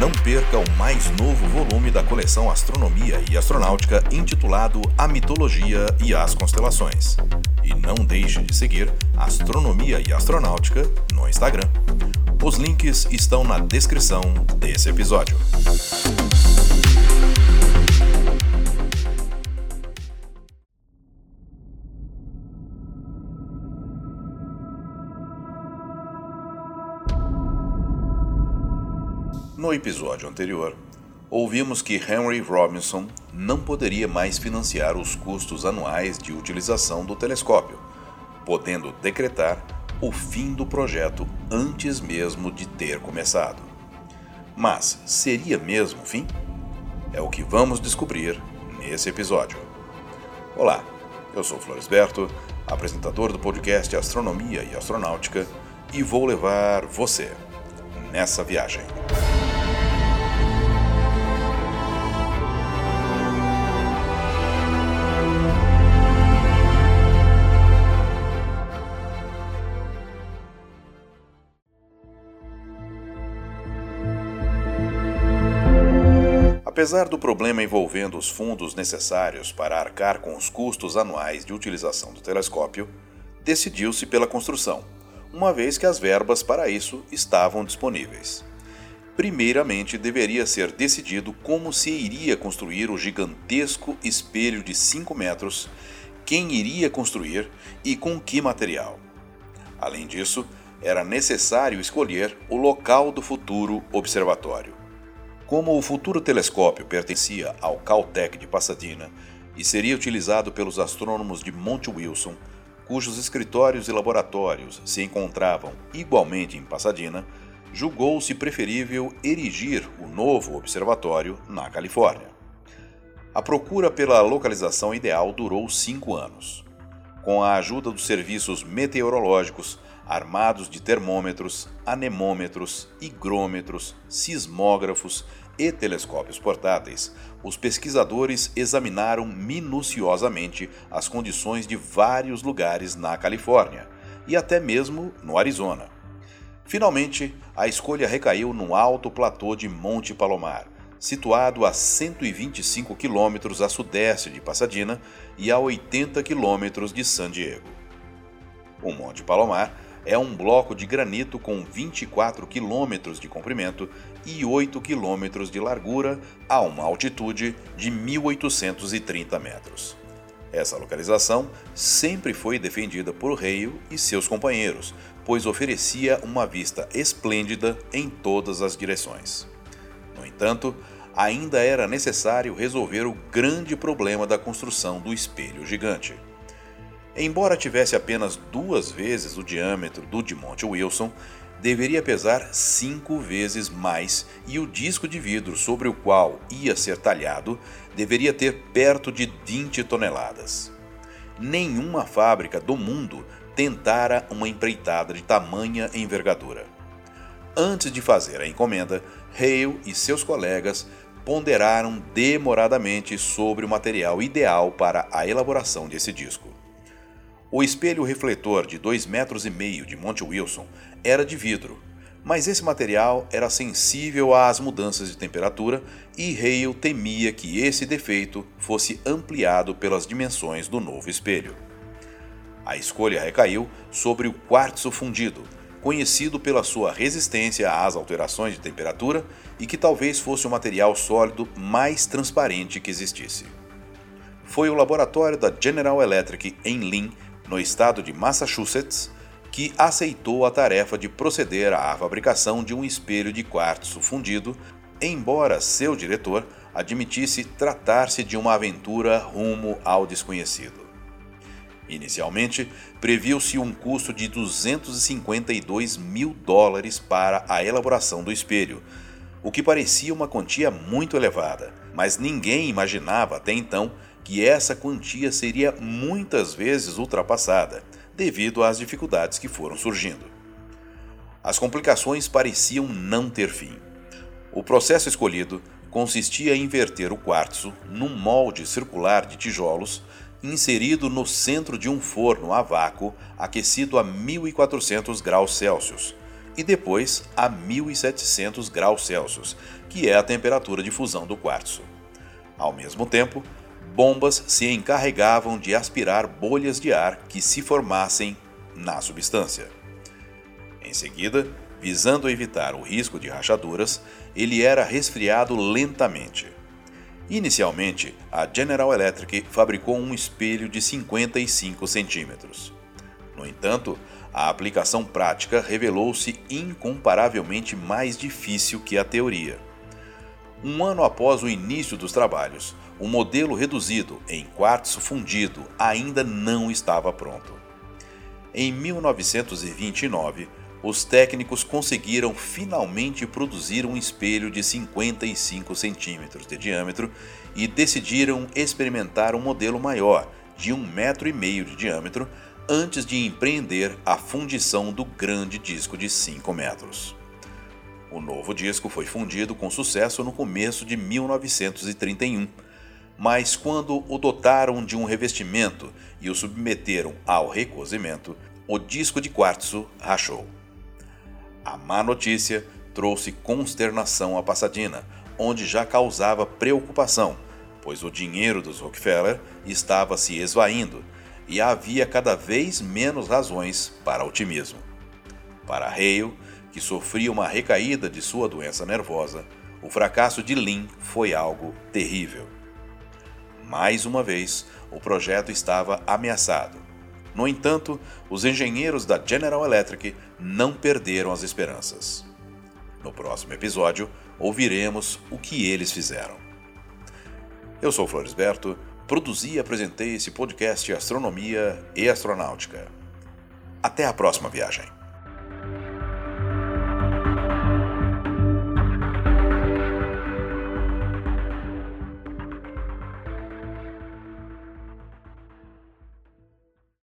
Não perca o mais novo volume da coleção Astronomia e Astronáutica intitulado A Mitologia e as Constelações. E não deixe de seguir Astronomia e Astronáutica no Instagram. Os links estão na descrição desse episódio. No episódio anterior, ouvimos que Henry Robinson não poderia mais financiar os custos anuais de utilização do telescópio, podendo decretar o fim do projeto antes mesmo de ter começado. Mas seria mesmo o fim? É o que vamos descobrir nesse episódio. Olá, eu sou Floresberto, apresentador do podcast Astronomia e Astronáutica, e vou levar você nessa viagem. Apesar do problema envolvendo os fundos necessários para arcar com os custos anuais de utilização do telescópio, decidiu-se pela construção, uma vez que as verbas para isso estavam disponíveis. Primeiramente, deveria ser decidido como se iria construir o gigantesco espelho de 5 metros, quem iria construir e com que material. Além disso, era necessário escolher o local do futuro observatório. Como o futuro telescópio pertencia ao Caltech de Pasadena e seria utilizado pelos astrônomos de Monte Wilson, cujos escritórios e laboratórios se encontravam igualmente em Pasadena, julgou-se preferível erigir o novo observatório na Califórnia. A procura pela localização ideal durou cinco anos. Com a ajuda dos serviços meteorológicos, armados de termômetros, anemômetros, higrômetros, sismógrafos e telescópios portáteis, os pesquisadores examinaram minuciosamente as condições de vários lugares na Califórnia e até mesmo no Arizona. Finalmente, a escolha recaiu no alto platô de Monte Palomar, situado a 125 quilômetros a sudeste de Pasadena e a 80 quilômetros de San Diego. O Monte Palomar é um bloco de granito com 24 quilômetros de comprimento e 8 quilômetros de largura a uma altitude de 1.830 metros. Essa localização sempre foi defendida por Hale e seus companheiros, pois oferecia uma vista esplêndida em todas as direções. No entanto, ainda era necessário resolver o grande problema da construção do espelho gigante. Embora tivesse apenas duas vezes o diâmetro do de Monte Wilson, deveria pesar cinco vezes mais e o disco de vidro sobre o qual ia ser talhado deveria ter perto de 20 toneladas. Nenhuma fábrica do mundo tentara uma empreitada de tamanha envergadura. Antes de fazer a encomenda, Hale e seus colegas ponderaram demoradamente sobre o material ideal para a elaboração desse disco. O espelho refletor de 2,5 metros e meio de Monte Wilson era de vidro, mas esse material era sensível às mudanças de temperatura e Hale temia que esse defeito fosse ampliado pelas dimensões do novo espelho. A escolha recaiu sobre o quartzo fundido, conhecido pela sua resistência às alterações de temperatura e que talvez fosse o material sólido mais transparente que existisse. Foi o laboratório da General Electric em Lynn no estado de Massachusetts, que aceitou a tarefa de proceder à fabricação de um espelho de quartzo fundido, embora seu diretor admitisse tratar-se de uma aventura rumo ao desconhecido. Inicialmente, previu-se um custo de 252 mil dólares para a elaboração do espelho, o que parecia uma quantia muito elevada, mas ninguém imaginava até então que essa quantia seria muitas vezes ultrapassada, devido às dificuldades que foram surgindo. As complicações pareciam não ter fim. O processo escolhido consistia em inverter o quartzo num molde circular de tijolos inserido no centro de um forno a vácuo aquecido a 1400 graus Celsius e depois a 1700 graus Celsius, que é a temperatura de fusão do quartzo. Ao mesmo tempo, bombas se encarregavam de aspirar bolhas de ar que se formassem na substância. Em seguida, visando evitar o risco de rachaduras, ele era resfriado lentamente. Inicialmente, a General Electric fabricou um espelho de 55 centímetros. No entanto, a aplicação prática revelou-se incomparavelmente mais difícil que a teoria. Um ano após o início dos trabalhos, o modelo reduzido em quartzo fundido ainda não estava pronto. Em 1929, os técnicos conseguiram finalmente produzir um espelho de 55 centímetros de diâmetro e decidiram experimentar um modelo maior, de um metro e meio de diâmetro, antes de empreender a fundição do grande disco de 5 metros. O novo disco foi fundido com sucesso no começo de 1931, mas quando o dotaram de um revestimento e o submeteram ao recozimento, o disco de quartzo rachou. A má notícia trouxe consternação a Pasadena, onde já causava preocupação, pois o dinheiro dos Rockefeller estava se esvaindo e havia cada vez menos razões para otimismo. Para Hale, que sofria uma recaída de sua doença nervosa, o fracasso de Lin foi algo terrível. Mais uma vez, o projeto estava ameaçado. No entanto, os engenheiros da General Electric não perderam as esperanças. No próximo episódio, ouviremos o que eles fizeram. Eu sou Floresberto produzi e apresentei esse podcast Astronomia e Astronáutica. Até a próxima viagem.